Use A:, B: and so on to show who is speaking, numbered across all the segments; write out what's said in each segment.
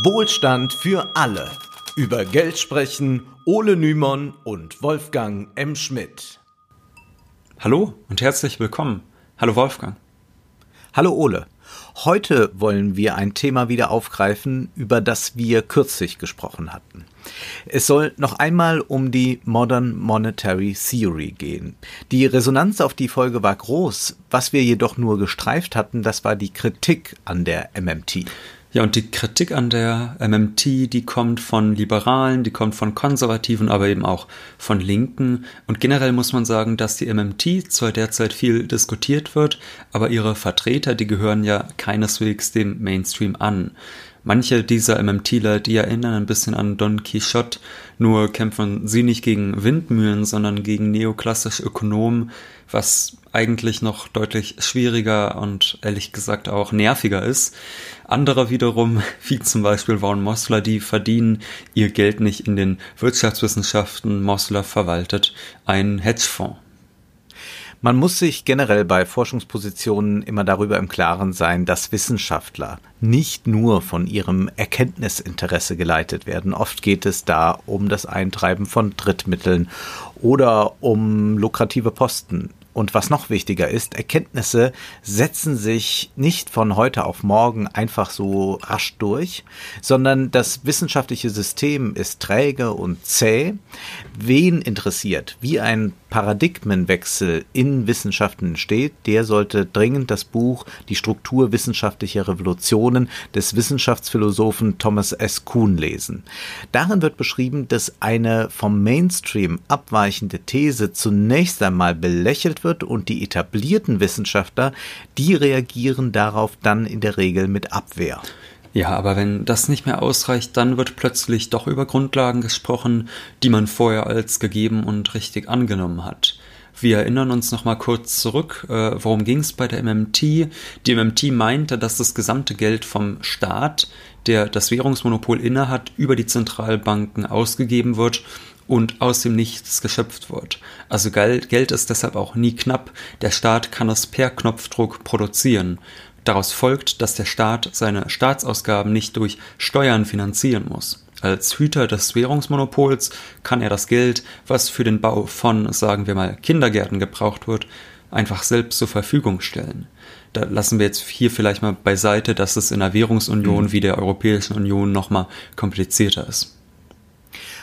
A: Wohlstand für alle. Über Geld sprechen Ole Nymon und Wolfgang M. Schmidt.
B: Hallo und herzlich willkommen. Hallo Wolfgang.
A: Hallo Ole. Heute wollen wir ein Thema wieder aufgreifen, über das wir kürzlich gesprochen hatten. Es soll noch einmal um die Modern Monetary Theory gehen. Die Resonanz auf die Folge war groß. Was wir jedoch nur gestreift hatten, das war die Kritik an der MMT.
B: Ja, und die Kritik an der MMT, die kommt von Liberalen, die kommt von Konservativen, aber eben auch von Linken. Und generell muss man sagen, dass die MMT zwar derzeit viel diskutiert wird, aber ihre Vertreter, die gehören ja keineswegs dem Mainstream an. Manche dieser MMTler, die erinnern ein bisschen an Don Quixote, nur kämpfen sie nicht gegen Windmühlen, sondern gegen neoklassische Ökonomen, was eigentlich noch deutlich schwieriger und ehrlich gesagt auch nerviger ist. Andere wiederum, wie zum Beispiel Vaughan Mosler, die verdienen ihr Geld nicht in den Wirtschaftswissenschaften. Mosler verwaltet einen Hedgefonds.
A: Man muss sich generell bei Forschungspositionen immer darüber im Klaren sein, dass Wissenschaftler nicht nur von ihrem Erkenntnisinteresse geleitet werden. Oft geht es da um das Eintreiben von Drittmitteln oder um lukrative Posten und was noch wichtiger ist, Erkenntnisse setzen sich nicht von heute auf morgen einfach so rasch durch, sondern das wissenschaftliche System ist träge und zäh. Wen interessiert, wie ein Paradigmenwechsel in Wissenschaften entsteht, der sollte dringend das Buch Die Struktur wissenschaftlicher Revolutionen des Wissenschaftsphilosophen Thomas S. Kuhn lesen. Darin wird beschrieben, dass eine vom Mainstream abweichende These zunächst einmal belächelt wird und die etablierten Wissenschaftler, die reagieren darauf dann in der Regel mit Abwehr.
B: Ja, aber wenn das nicht mehr ausreicht, dann wird plötzlich doch über Grundlagen gesprochen, die man vorher als gegeben und richtig angenommen hat. Wir erinnern uns noch mal kurz zurück, äh, worum ging es bei der MMT? Die MMT meinte, dass das gesamte Geld vom Staat, der das Währungsmonopol innehat, über die Zentralbanken ausgegeben wird und aus dem Nichts geschöpft wird. Also Geld ist deshalb auch nie knapp. Der Staat kann es per Knopfdruck produzieren. Daraus folgt, dass der Staat seine Staatsausgaben nicht durch Steuern finanzieren muss. Als Hüter des Währungsmonopols kann er das Geld, was für den Bau von, sagen wir mal, Kindergärten gebraucht wird, einfach selbst zur Verfügung stellen. Da lassen wir jetzt hier vielleicht mal beiseite, dass es in einer Währungsunion mhm. wie der Europäischen Union nochmal komplizierter ist.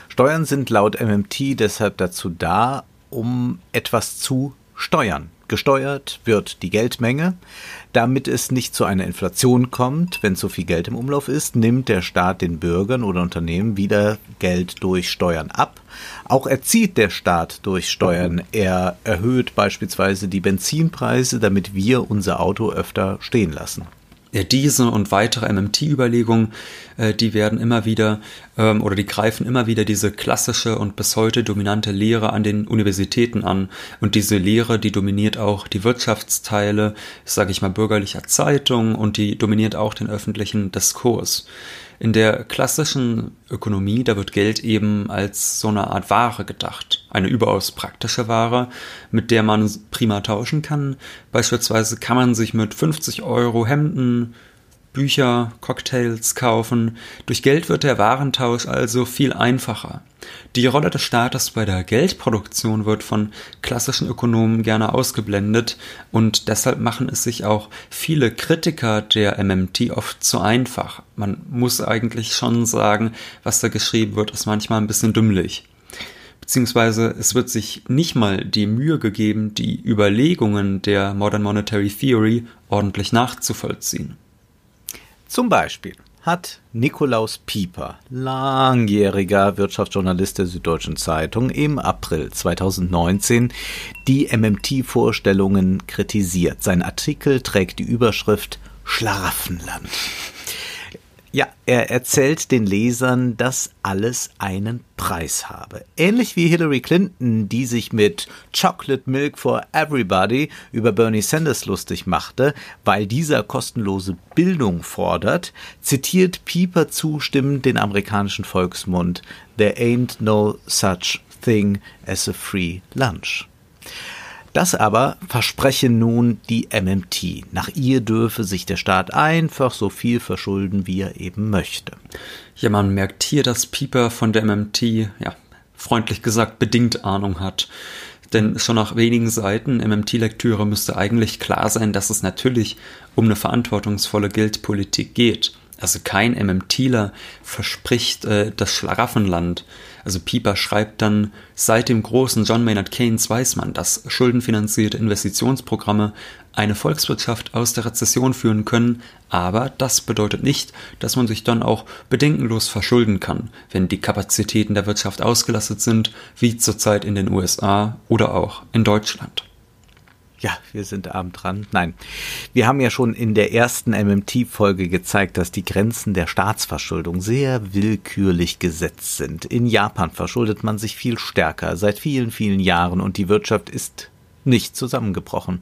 A: Steuern sind laut MMT deshalb dazu da, um etwas zu steuern. Gesteuert wird die Geldmenge. Damit es nicht zu einer Inflation kommt, wenn zu viel Geld im Umlauf ist, nimmt der Staat den Bürgern oder Unternehmen wieder Geld durch Steuern ab. Auch erzieht der Staat durch Steuern. Er erhöht beispielsweise die Benzinpreise, damit wir unser Auto öfter stehen lassen
B: ja, diese und weitere MMT-Überlegungen, äh, die werden immer wieder ähm, oder die greifen immer wieder diese klassische und bis heute dominante Lehre an den Universitäten an. Und diese Lehre, die dominiert auch die Wirtschaftsteile, sage ich mal, bürgerlicher Zeitung und die dominiert auch den öffentlichen Diskurs. In der klassischen Ökonomie, da wird Geld eben als so eine Art Ware gedacht. Eine überaus praktische Ware, mit der man prima tauschen kann. Beispielsweise kann man sich mit 50 Euro Hemden, Bücher, Cocktails kaufen. Durch Geld wird der Warentausch also viel einfacher. Die Rolle des Staates bei der Geldproduktion wird von klassischen Ökonomen gerne ausgeblendet und deshalb machen es sich auch viele Kritiker der MMT oft zu einfach. Man muss eigentlich schon sagen, was da geschrieben wird, ist manchmal ein bisschen dümmlich beziehungsweise es wird sich nicht mal die Mühe gegeben, die Überlegungen der Modern Monetary Theory ordentlich nachzuvollziehen.
A: Zum Beispiel hat Nikolaus Pieper, langjähriger Wirtschaftsjournalist der Süddeutschen Zeitung, im April 2019 die MMT-Vorstellungen kritisiert. Sein Artikel trägt die Überschrift Schlaraffenland. Ja, er erzählt den Lesern, dass alles einen Preis habe. Ähnlich wie Hillary Clinton, die sich mit Chocolate Milk for Everybody über Bernie Sanders lustig machte, weil dieser kostenlose Bildung fordert, zitiert Pieper zustimmend den amerikanischen Volksmund There ain't no such thing as a free lunch. Das aber verspreche nun die MMT. Nach ihr dürfe sich der Staat einfach so viel verschulden, wie er eben möchte.
B: Ja, man merkt hier, dass Pieper von der MMT, ja, freundlich gesagt, bedingt Ahnung hat. Denn schon nach wenigen Seiten MMT-Lektüre müsste eigentlich klar sein, dass es natürlich um eine verantwortungsvolle Geldpolitik geht. Also kein MMTler verspricht äh, das Schlaraffenland. Also Pieper schreibt dann, seit dem großen John Maynard Keynes weiß man, dass schuldenfinanzierte Investitionsprogramme eine Volkswirtschaft aus der Rezession führen können, aber das bedeutet nicht, dass man sich dann auch bedenkenlos verschulden kann, wenn die Kapazitäten der Wirtschaft ausgelastet sind, wie zurzeit in den USA oder auch in Deutschland.
A: Ja, wir sind abend dran. Nein, wir haben ja schon in der ersten MMT-Folge gezeigt, dass die Grenzen der Staatsverschuldung sehr willkürlich gesetzt sind. In Japan verschuldet man sich viel stärker seit vielen, vielen Jahren und die Wirtschaft ist nicht zusammengebrochen.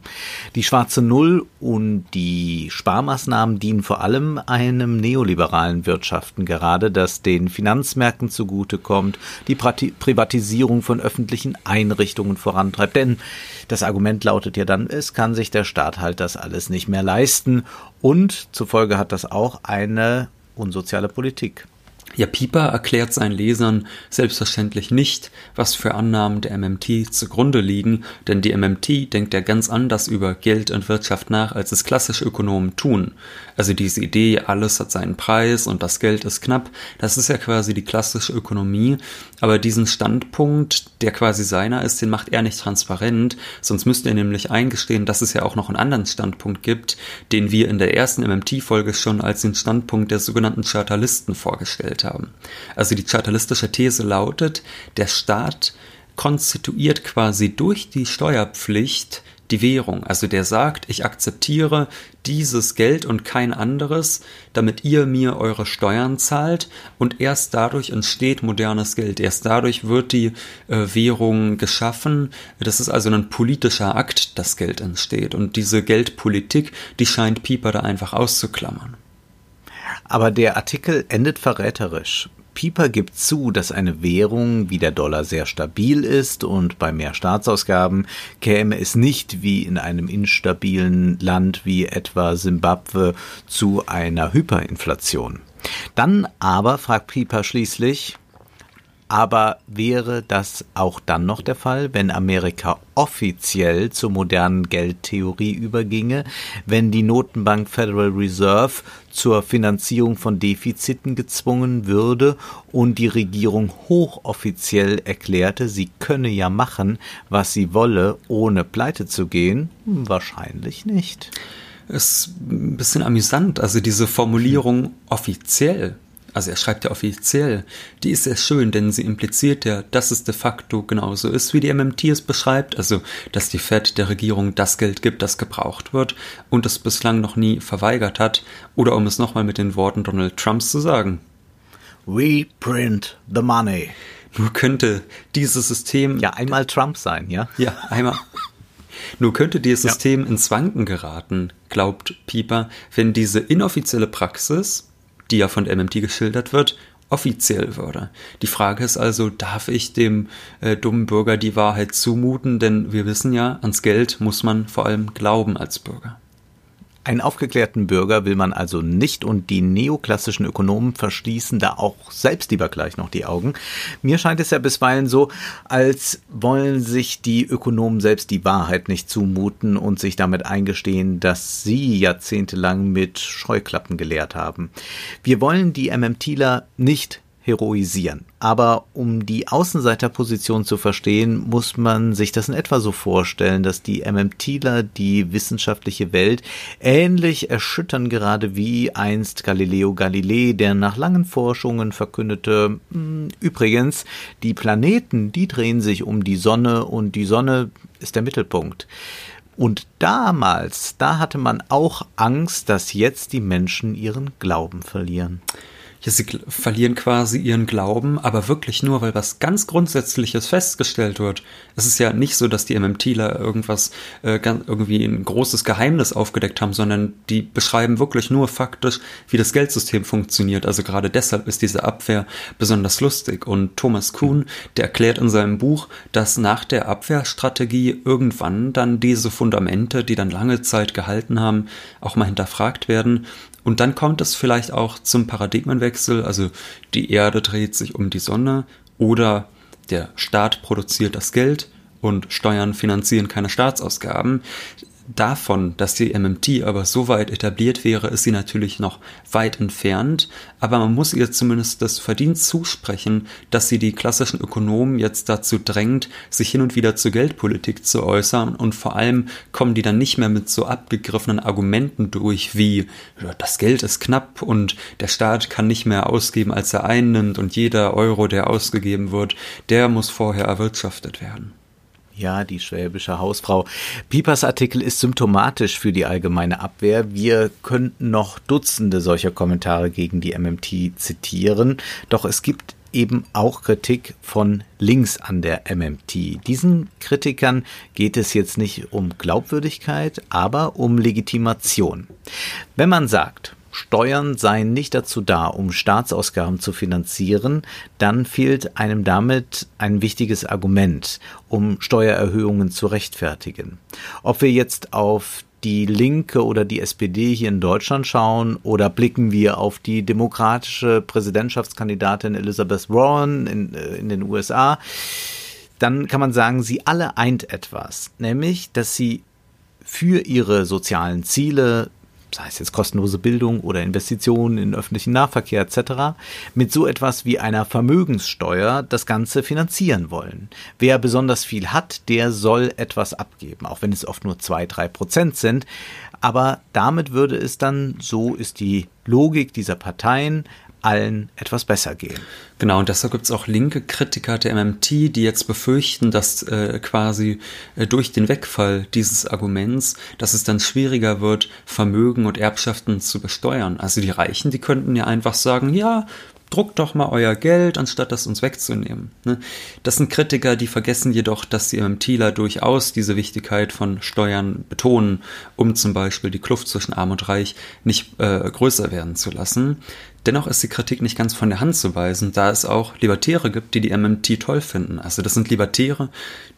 A: Die schwarze Null und die Sparmaßnahmen dienen vor allem einem neoliberalen Wirtschaften gerade, das den Finanzmärkten zugutekommt, die Privatisierung von öffentlichen Einrichtungen vorantreibt. Denn das Argument lautet ja dann, es kann sich der Staat halt das alles nicht mehr leisten und zufolge hat das auch eine unsoziale Politik.
B: Ja, Pieper erklärt seinen Lesern selbstverständlich nicht, was für Annahmen der MMT zugrunde liegen, denn die MMT denkt ja ganz anders über Geld und Wirtschaft nach, als es klassische Ökonomen tun. Also diese Idee, alles hat seinen Preis und das Geld ist knapp, das ist ja quasi die klassische Ökonomie, aber diesen Standpunkt, der quasi seiner ist, den macht er nicht transparent, sonst müsste er nämlich eingestehen, dass es ja auch noch einen anderen Standpunkt gibt, den wir in der ersten MMT-Folge schon als den Standpunkt der sogenannten Chartalisten vorgestellt haben. Also die chartalistische These lautet, der Staat konstituiert quasi durch die Steuerpflicht die Währung. Also der sagt, ich akzeptiere dieses Geld und kein anderes, damit ihr mir eure Steuern zahlt und erst dadurch entsteht modernes Geld. Erst dadurch wird die äh, Währung geschaffen. Das ist also ein politischer Akt, dass Geld entsteht. Und diese Geldpolitik, die scheint Pieper da einfach auszuklammern.
A: Aber der Artikel endet verräterisch. Pieper gibt zu, dass eine Währung wie der Dollar sehr stabil ist und bei mehr Staatsausgaben käme es nicht wie in einem instabilen Land wie etwa Simbabwe zu einer Hyperinflation. Dann aber fragt Pieper schließlich, aber wäre das auch dann noch der Fall, wenn Amerika offiziell zur modernen Geldtheorie überginge, wenn die Notenbank Federal Reserve zur Finanzierung von Defiziten gezwungen würde und die Regierung hochoffiziell erklärte, sie könne ja machen, was sie wolle, ohne pleite zu gehen? Wahrscheinlich nicht.
B: Ist ein bisschen amüsant, also diese Formulierung offiziell also er schreibt ja offiziell, die ist sehr schön, denn sie impliziert ja, dass es de facto genauso ist, wie die MMT es beschreibt, also dass die Fed der Regierung das Geld gibt, das gebraucht wird und es bislang noch nie verweigert hat, oder um es nochmal mit den Worten Donald Trumps zu sagen.
A: We print the money.
B: Nur könnte dieses System.
A: Ja, einmal Trump sein, ja?
B: Ja, einmal. Nur könnte dieses ja. System ins Wanken geraten, glaubt Pieper, wenn diese inoffizielle Praxis, die ja von MMT geschildert wird, offiziell würde. Die Frage ist also, darf ich dem äh, dummen Bürger die Wahrheit zumuten? Denn wir wissen ja, ans Geld muss man vor allem glauben als Bürger.
A: Einen aufgeklärten Bürger will man also nicht und die neoklassischen Ökonomen verschließen da auch selbst lieber gleich noch die Augen. Mir scheint es ja bisweilen so, als wollen sich die Ökonomen selbst die Wahrheit nicht zumuten und sich damit eingestehen, dass sie jahrzehntelang mit Scheuklappen gelehrt haben. Wir wollen die MMTler nicht heroisieren. Aber um die Außenseiterposition zu verstehen, muss man sich das in etwa so vorstellen, dass die MMTler die wissenschaftliche Welt ähnlich erschüttern gerade wie einst Galileo Galilei, der nach langen Forschungen verkündete, hm, übrigens, die Planeten, die drehen sich um die Sonne und die Sonne ist der Mittelpunkt. Und damals, da hatte man auch Angst, dass jetzt die Menschen ihren Glauben verlieren.
B: Ja, sie verlieren quasi ihren Glauben, aber wirklich nur, weil was ganz Grundsätzliches festgestellt wird. Es ist ja nicht so, dass die MMTler irgendwas, äh, irgendwie ein großes Geheimnis aufgedeckt haben, sondern die beschreiben wirklich nur faktisch, wie das Geldsystem funktioniert. Also gerade deshalb ist diese Abwehr besonders lustig. Und Thomas Kuhn, der erklärt in seinem Buch, dass nach der Abwehrstrategie irgendwann dann diese Fundamente, die dann lange Zeit gehalten haben, auch mal hinterfragt werden und dann kommt es vielleicht auch zum Paradigmenwechsel, also die Erde dreht sich um die Sonne oder der Staat produziert das Geld und Steuern finanzieren keine Staatsausgaben davon, dass die MMT aber so weit etabliert wäre, ist sie natürlich noch weit entfernt, aber man muss ihr zumindest das Verdienst zusprechen, dass sie die klassischen Ökonomen jetzt dazu drängt, sich hin und wieder zur Geldpolitik zu äußern und vor allem kommen die dann nicht mehr mit so abgegriffenen Argumenten durch wie das Geld ist knapp und der Staat kann nicht mehr ausgeben, als er einnimmt und jeder Euro, der ausgegeben wird, der muss vorher erwirtschaftet werden.
A: Ja, die schwäbische Hausfrau. Piepers Artikel ist symptomatisch für die allgemeine Abwehr. Wir könnten noch Dutzende solcher Kommentare gegen die MMT zitieren, doch es gibt eben auch Kritik von links an der MMT. Diesen Kritikern geht es jetzt nicht um Glaubwürdigkeit, aber um Legitimation. Wenn man sagt, Steuern seien nicht dazu da, um Staatsausgaben zu finanzieren, dann fehlt einem damit ein wichtiges Argument, um Steuererhöhungen zu rechtfertigen. Ob wir jetzt auf die Linke oder die SPD hier in Deutschland schauen oder blicken wir auf die demokratische Präsidentschaftskandidatin Elizabeth Warren in, äh, in den USA, dann kann man sagen, sie alle eint etwas, nämlich, dass sie für ihre sozialen Ziele sei es jetzt kostenlose Bildung oder Investitionen in öffentlichen Nahverkehr etc., mit so etwas wie einer Vermögenssteuer das Ganze finanzieren wollen. Wer besonders viel hat, der soll etwas abgeben, auch wenn es oft nur zwei, drei Prozent sind. Aber damit würde es dann, so ist die Logik dieser Parteien, allen etwas besser gehen.
B: Genau, und deshalb gibt es auch linke Kritiker der MMT, die jetzt befürchten, dass äh, quasi äh, durch den Wegfall dieses Arguments, dass es dann schwieriger wird, Vermögen und Erbschaften zu besteuern. Also die Reichen, die könnten ja einfach sagen, ja, druckt doch mal euer Geld, anstatt das uns wegzunehmen. Ne? Das sind Kritiker, die vergessen jedoch, dass die MMTler durchaus diese Wichtigkeit von Steuern betonen, um zum Beispiel die Kluft zwischen Arm und Reich nicht äh, größer werden zu lassen. Dennoch ist die Kritik nicht ganz von der Hand zu weisen, da es auch Libertäre gibt, die die MMT toll finden. Also das sind Libertäre,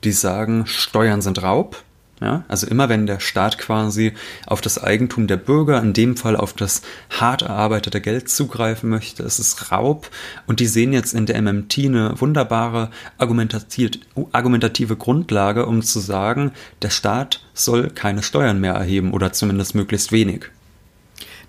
B: die sagen, Steuern sind Raub, ja, also immer wenn der Staat quasi auf das Eigentum der Bürger, in dem Fall auf das hart erarbeitete Geld zugreifen möchte, ist es Raub. Und die sehen jetzt in der MMT eine wunderbare argumentative Grundlage, um zu sagen, der Staat soll keine Steuern mehr erheben oder zumindest möglichst wenig.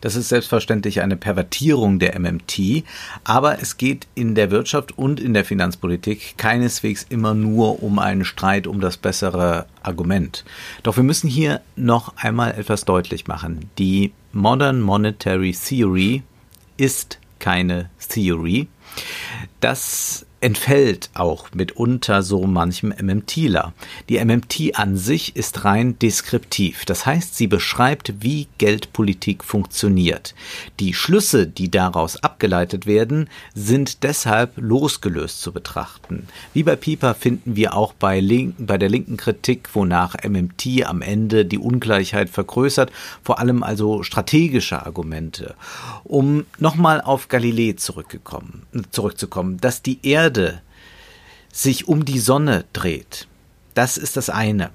A: Das ist selbstverständlich eine Pervertierung der MMT, aber es geht in der Wirtschaft und in der Finanzpolitik keineswegs immer nur um einen Streit um das bessere Argument. Doch wir müssen hier noch einmal etwas deutlich machen. Die Modern Monetary Theory ist keine Theory. Das entfällt auch mitunter so manchem MMTler. Die MMT an sich ist rein deskriptiv, das heißt, sie beschreibt, wie Geldpolitik funktioniert. Die Schlüsse, die daraus abgeleitet werden, sind deshalb losgelöst zu betrachten. Wie bei Pieper finden wir auch bei, Link, bei der linken Kritik, wonach MMT am Ende die Ungleichheit vergrößert, vor allem also strategische Argumente. Um nochmal auf Galilei zurückzukommen, dass die Erde Erde sich um die Sonne dreht, das ist das eine.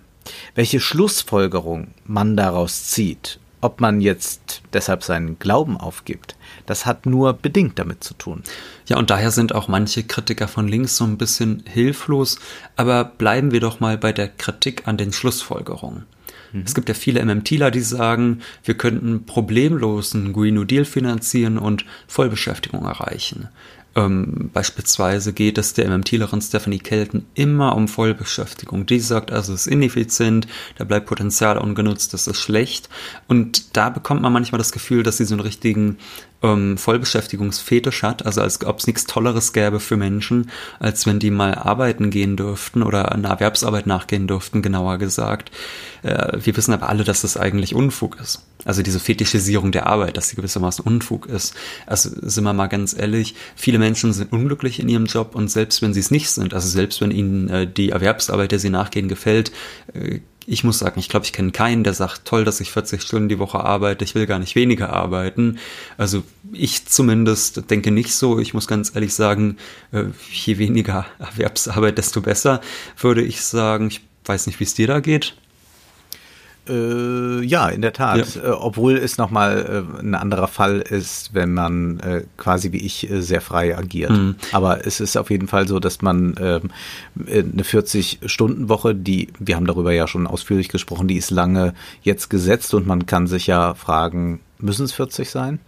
A: Welche Schlussfolgerung man daraus zieht, ob man jetzt deshalb seinen Glauben aufgibt, das hat nur bedingt damit zu tun.
B: Ja, und daher sind auch manche Kritiker von links so ein bisschen hilflos, aber bleiben wir doch mal bei der Kritik an den Schlussfolgerungen. Mhm. Es gibt ja viele MMTler, die sagen, wir könnten problemlos einen Green New Deal finanzieren und Vollbeschäftigung erreichen. Ähm, beispielsweise geht es der MMTlerin Stephanie Kelton immer um Vollbeschäftigung. Die sagt also, es ist ineffizient, da bleibt Potenzial ungenutzt, das ist schlecht. Und da bekommt man manchmal das Gefühl, dass sie so einen richtigen ähm, Vollbeschäftigungsfetisch hat, also als ob es nichts Tolleres gäbe für Menschen, als wenn die mal arbeiten gehen dürften oder einer Erwerbsarbeit nachgehen dürften, genauer gesagt. Äh, wir wissen aber alle, dass das eigentlich Unfug ist. Also diese Fetischisierung der Arbeit, dass sie gewissermaßen Unfug ist. Also sind wir mal ganz ehrlich, viele Menschen sind unglücklich in ihrem Job und selbst wenn sie es nicht sind, also selbst wenn ihnen äh, die Erwerbsarbeit, der sie nachgehen, gefällt, äh, ich muss sagen, ich glaube, ich kenne keinen, der sagt, toll, dass ich 40 Stunden die Woche arbeite, ich will gar nicht weniger arbeiten. Also ich zumindest denke nicht so. Ich muss ganz ehrlich sagen, äh, je weniger Erwerbsarbeit, desto besser, würde ich sagen. Ich weiß nicht, wie es dir da geht.
A: Äh, ja, in der Tat. Ja. Äh, obwohl es nochmal äh, ein anderer Fall ist, wenn man äh, quasi wie ich äh, sehr frei agiert. Mhm. Aber es ist auf jeden Fall so, dass man ähm, äh, eine 40-Stunden-Woche, die, wir haben darüber ja schon ausführlich gesprochen, die ist lange jetzt gesetzt und man kann sich ja fragen, müssen es 40 sein?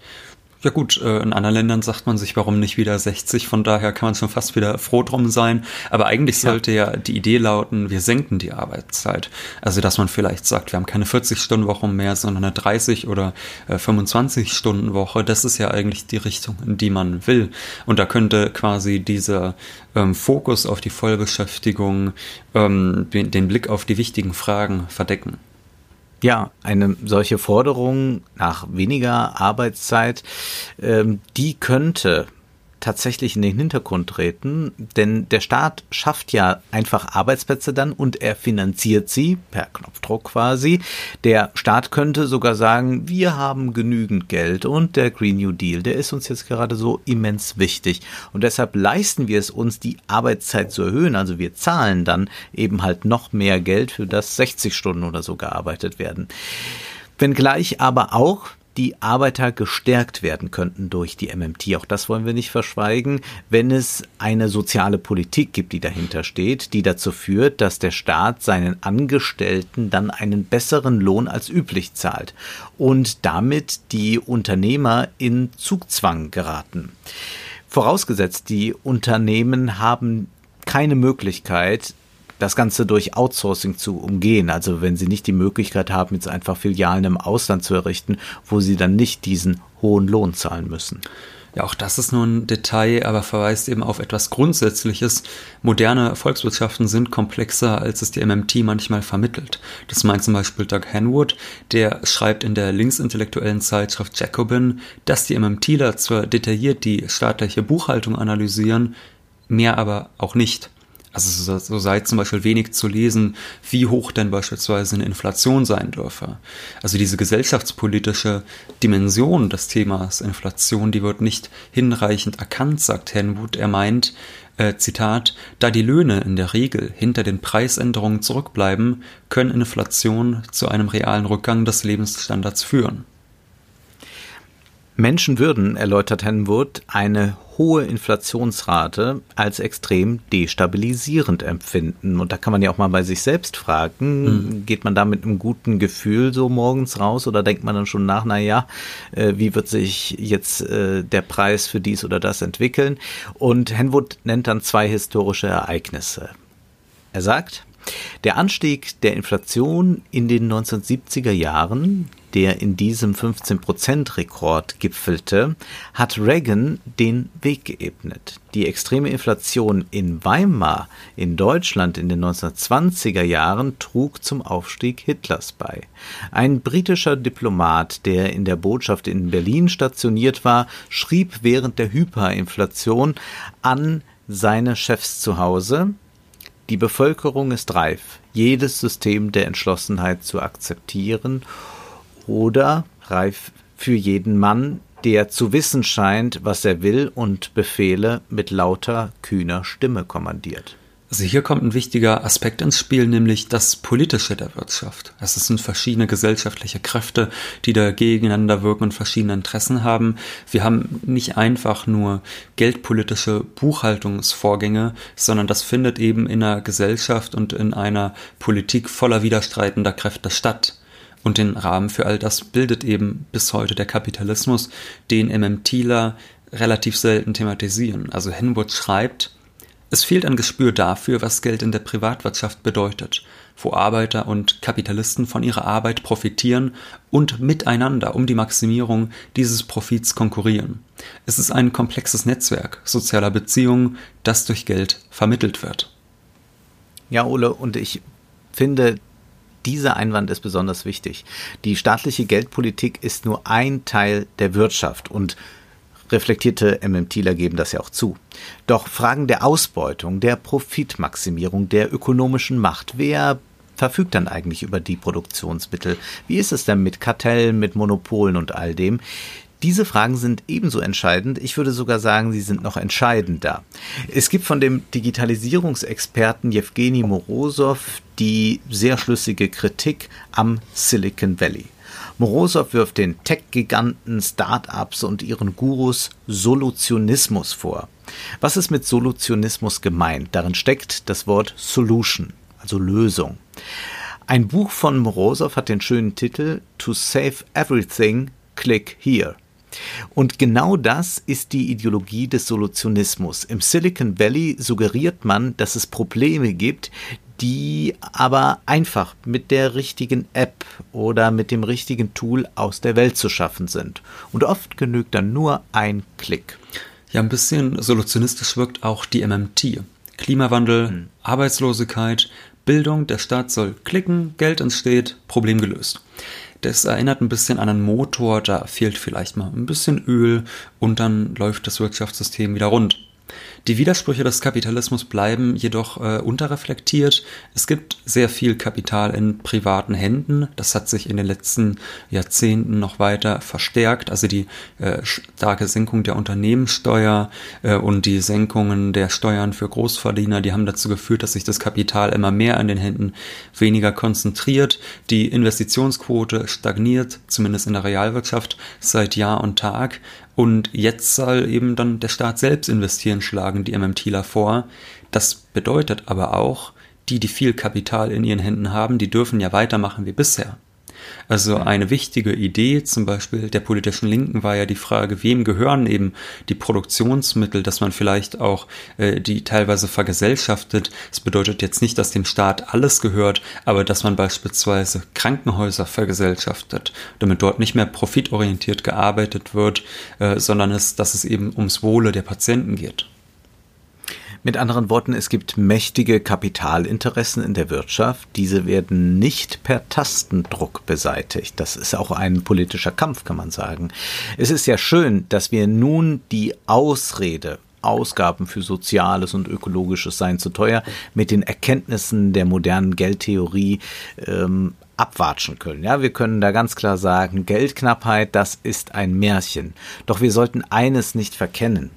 B: Ja gut, äh, in anderen Ländern sagt man sich, warum nicht wieder 60, von daher kann man schon fast wieder froh drum sein. Aber eigentlich sollte ja, ja die Idee lauten, wir senken die Arbeitszeit. Also dass man vielleicht sagt, wir haben keine 40-Stunden-Woche mehr, sondern eine 30 oder 25-Stunden-Woche. Das ist ja eigentlich die Richtung, in die man will. Und da könnte quasi dieser ähm, Fokus auf die Vollbeschäftigung ähm, den Blick auf die wichtigen Fragen verdecken.
A: Ja, eine solche Forderung nach weniger Arbeitszeit, ähm, die könnte tatsächlich in den Hintergrund treten, denn der Staat schafft ja einfach Arbeitsplätze dann und er finanziert sie per Knopfdruck quasi. Der Staat könnte sogar sagen, wir haben genügend Geld und der Green New Deal, der ist uns jetzt gerade so immens wichtig und deshalb leisten wir es uns, die Arbeitszeit zu erhöhen. Also wir zahlen dann eben halt noch mehr Geld, für das 60 Stunden oder so gearbeitet werden. Wenngleich aber auch die Arbeiter gestärkt werden könnten durch die MMT. Auch das wollen wir nicht verschweigen, wenn es eine soziale Politik gibt, die dahinter steht, die dazu führt, dass der Staat seinen Angestellten dann einen besseren Lohn als üblich zahlt und damit die Unternehmer in Zugzwang geraten. Vorausgesetzt, die Unternehmen haben keine Möglichkeit, das Ganze durch Outsourcing zu umgehen. Also wenn sie nicht die Möglichkeit haben, jetzt einfach Filialen im Ausland zu errichten, wo sie dann nicht diesen hohen Lohn zahlen müssen.
B: Ja, auch das ist nur ein Detail, aber verweist eben auf etwas Grundsätzliches. Moderne Volkswirtschaften sind komplexer, als es die MMT manchmal vermittelt. Das meint zum Beispiel Doug Henwood, der schreibt in der linksintellektuellen Zeitschrift Jacobin, dass die MMTler zwar detailliert die staatliche Buchhaltung analysieren, mehr aber auch nicht. Also so sei zum Beispiel wenig zu lesen, wie hoch denn beispielsweise eine Inflation sein dürfe. Also diese gesellschaftspolitische Dimension des Themas Inflation, die wird nicht hinreichend erkannt, sagt Henwood. Er meint, äh, Zitat, da die Löhne in der Regel hinter den Preisänderungen zurückbleiben, können Inflation zu einem realen Rückgang des Lebensstandards führen.
A: Menschen würden, erläutert Henwood, eine hohe Inflationsrate als extrem destabilisierend empfinden. Und da kann man ja auch mal bei sich selbst fragen, mhm. geht man da mit einem guten Gefühl so morgens raus oder denkt man dann schon nach, na ja, äh, wie wird sich jetzt äh, der Preis für dies oder das entwickeln? Und Henwood nennt dann zwei historische Ereignisse. Er sagt, der Anstieg der Inflation in den 1970er Jahren, der in diesem 15%-Rekord gipfelte, hat Reagan den Weg geebnet. Die extreme Inflation in Weimar in Deutschland in den 1920er Jahren trug zum Aufstieg Hitlers bei. Ein britischer Diplomat, der in der Botschaft in Berlin stationiert war, schrieb während der Hyperinflation an seine Chefs zu Hause, die Bevölkerung ist reif, jedes System der Entschlossenheit zu akzeptieren oder reif für jeden Mann, der zu wissen scheint, was er will und Befehle mit lauter, kühner Stimme kommandiert.
B: Also hier kommt ein wichtiger Aspekt ins Spiel, nämlich das Politische der Wirtschaft. Es sind verschiedene gesellschaftliche Kräfte, die da gegeneinander wirken und verschiedene Interessen haben. Wir haben nicht einfach nur geldpolitische Buchhaltungsvorgänge, sondern das findet eben in einer Gesellschaft und in einer Politik voller widerstreitender Kräfte statt. Und den Rahmen für all das bildet eben bis heute der Kapitalismus, den MMTler relativ selten thematisieren. Also Henwood schreibt, es fehlt ein Gespür dafür, was Geld in der Privatwirtschaft bedeutet, wo Arbeiter und Kapitalisten von ihrer Arbeit profitieren und miteinander um die Maximierung dieses Profits konkurrieren. Es ist ein komplexes Netzwerk sozialer Beziehungen, das durch Geld vermittelt wird.
A: Ja, Ole, und ich finde, dieser Einwand ist besonders wichtig. Die staatliche Geldpolitik ist nur ein Teil der Wirtschaft und Reflektierte MMTler geben das ja auch zu. Doch Fragen der Ausbeutung, der Profitmaximierung, der ökonomischen Macht, wer verfügt dann eigentlich über die Produktionsmittel? Wie ist es denn mit Kartellen, mit Monopolen und all dem? Diese Fragen sind ebenso entscheidend. Ich würde sogar sagen, sie sind noch entscheidender. Es gibt von dem Digitalisierungsexperten Jewgeni Morosow die sehr schlüssige Kritik am Silicon Valley. Morosow wirft den Tech-Giganten, Start-ups und ihren Gurus Solutionismus vor. Was ist mit Solutionismus gemeint? Darin steckt das Wort Solution, also Lösung. Ein Buch von Morosow hat den schönen Titel To Save Everything, Click Here. Und genau das ist die Ideologie des Solutionismus. Im Silicon Valley suggeriert man, dass es Probleme gibt, die aber einfach mit der richtigen App oder mit dem richtigen Tool aus der Welt zu schaffen sind. Und oft genügt dann nur ein Klick.
B: Ja, ein bisschen solutionistisch wirkt auch die MMT. Klimawandel, hm. Arbeitslosigkeit, Bildung, der Staat soll klicken, Geld entsteht, Problem gelöst. Das erinnert ein bisschen an einen Motor, da fehlt vielleicht mal ein bisschen Öl und dann läuft das Wirtschaftssystem wieder rund. Die Widersprüche des Kapitalismus bleiben jedoch äh, unterreflektiert. Es gibt sehr viel Kapital in privaten Händen. Das hat sich in den letzten Jahrzehnten noch weiter verstärkt. Also die äh, starke Senkung der Unternehmenssteuer äh, und die Senkungen der Steuern für Großverdiener, die haben dazu geführt, dass sich das Kapital immer mehr an den Händen weniger konzentriert. Die Investitionsquote stagniert, zumindest in der Realwirtschaft, seit Jahr und Tag. Und jetzt soll eben dann der Staat selbst investieren, schlagen die MMTler vor. Das bedeutet aber auch, die, die viel Kapital in ihren Händen haben, die dürfen ja weitermachen wie bisher. Also eine wichtige Idee zum Beispiel der politischen Linken war ja die Frage, wem gehören eben die Produktionsmittel, dass man vielleicht auch äh, die teilweise vergesellschaftet. Es bedeutet jetzt nicht, dass dem Staat alles gehört, aber dass man beispielsweise Krankenhäuser vergesellschaftet, damit dort nicht mehr profitorientiert gearbeitet wird, äh, sondern es, dass es eben ums Wohle der Patienten geht.
A: Mit anderen Worten, es gibt mächtige Kapitalinteressen in der Wirtschaft. Diese werden nicht per Tastendruck beseitigt. Das ist auch ein politischer Kampf, kann man sagen. Es ist ja schön, dass wir nun die Ausrede Ausgaben für Soziales und Ökologisches seien zu teuer, mit den Erkenntnissen der modernen Geldtheorie ähm, abwatschen können. Ja, wir können da ganz klar sagen, Geldknappheit, das ist ein Märchen. Doch wir sollten eines nicht verkennen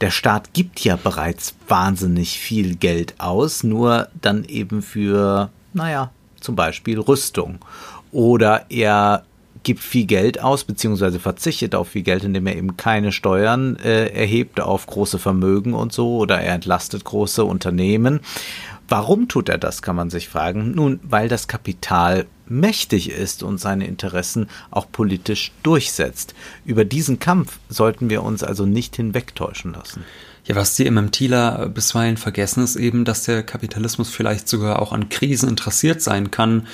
A: der Staat gibt ja bereits wahnsinnig viel Geld aus, nur dann eben für, naja, zum Beispiel Rüstung. Oder er gibt viel Geld aus, beziehungsweise verzichtet auf viel Geld, indem er eben keine Steuern äh, erhebt auf große Vermögen und so, oder er entlastet große Unternehmen. Warum tut er das, kann man sich fragen. Nun, weil das Kapital mächtig ist und seine Interessen auch politisch durchsetzt. Über diesen Kampf sollten wir uns also nicht hinwegtäuschen lassen.
B: Ja, was die MMTler bisweilen vergessen, ist eben, dass der Kapitalismus vielleicht sogar auch an Krisen interessiert sein kann,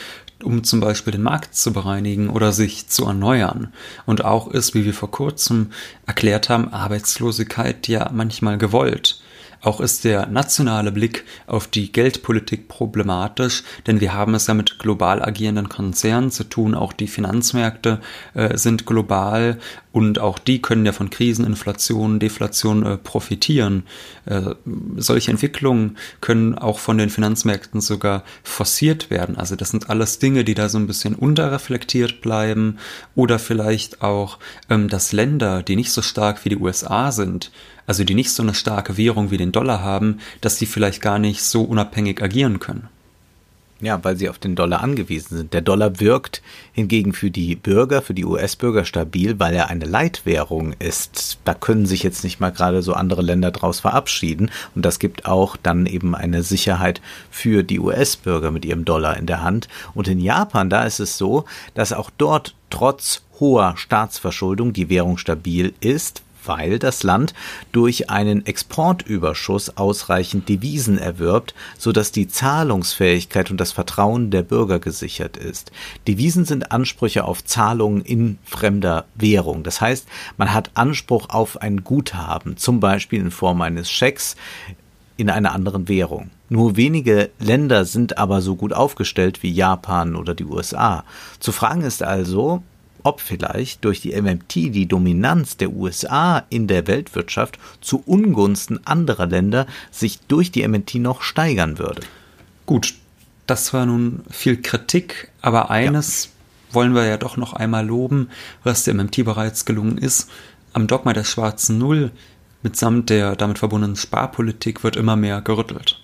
B: um zum Beispiel den Markt zu bereinigen oder sich zu erneuern. Und auch ist, wie wir vor kurzem erklärt haben, Arbeitslosigkeit ja manchmal gewollt. Auch ist der nationale Blick auf die Geldpolitik problematisch, denn wir haben es ja mit global agierenden Konzernen zu tun. Auch die Finanzmärkte äh, sind global und auch die können ja von Krisen, Inflation, Deflation äh, profitieren. Äh, solche Entwicklungen können auch von den Finanzmärkten sogar forciert werden. Also das sind alles Dinge, die da so ein bisschen unterreflektiert bleiben oder vielleicht auch, ähm, dass Länder, die nicht so stark wie die USA sind, also die nicht so eine starke Währung wie den Dollar haben, dass die vielleicht gar nicht so unabhängig agieren können.
A: Ja, weil sie auf den Dollar angewiesen sind. Der Dollar wirkt hingegen für die Bürger, für die US-Bürger stabil, weil er eine Leitwährung ist. Da können sich jetzt nicht mal gerade so andere Länder draus verabschieden. Und das gibt auch dann eben eine Sicherheit für die US-Bürger mit ihrem Dollar in der Hand. Und in Japan, da ist es so, dass auch dort trotz hoher Staatsverschuldung die Währung stabil ist, weil das Land durch einen Exportüberschuss ausreichend Devisen erwirbt, sodass die Zahlungsfähigkeit und das Vertrauen der Bürger gesichert ist. Devisen sind Ansprüche auf Zahlungen in fremder Währung. Das heißt, man hat Anspruch auf ein Guthaben, zum Beispiel in Form eines Schecks in einer anderen Währung. Nur wenige Länder sind aber so gut aufgestellt wie Japan oder die USA. Zu fragen ist also, ob vielleicht durch die MMT die Dominanz der USA in der Weltwirtschaft zu Ungunsten anderer Länder sich durch die MMT noch steigern würde.
B: Gut, das war nun viel Kritik, aber eines ja. wollen wir ja doch noch einmal loben, was der MMT bereits gelungen ist. Am Dogma der schwarzen Null mitsamt der damit verbundenen Sparpolitik wird immer mehr gerüttelt.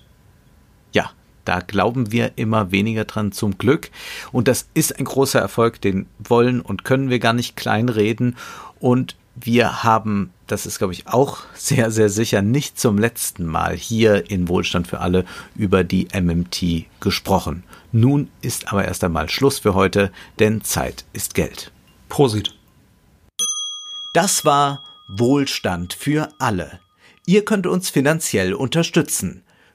A: Da glauben wir immer weniger dran zum Glück. Und das ist ein großer Erfolg, den wollen und können wir gar nicht kleinreden. Und wir haben, das ist glaube ich auch sehr, sehr sicher, nicht zum letzten Mal hier in Wohlstand für alle über die MMT gesprochen. Nun ist aber erst einmal Schluss für heute, denn Zeit ist Geld.
B: Prosit.
A: Das war Wohlstand für alle. Ihr könnt uns finanziell unterstützen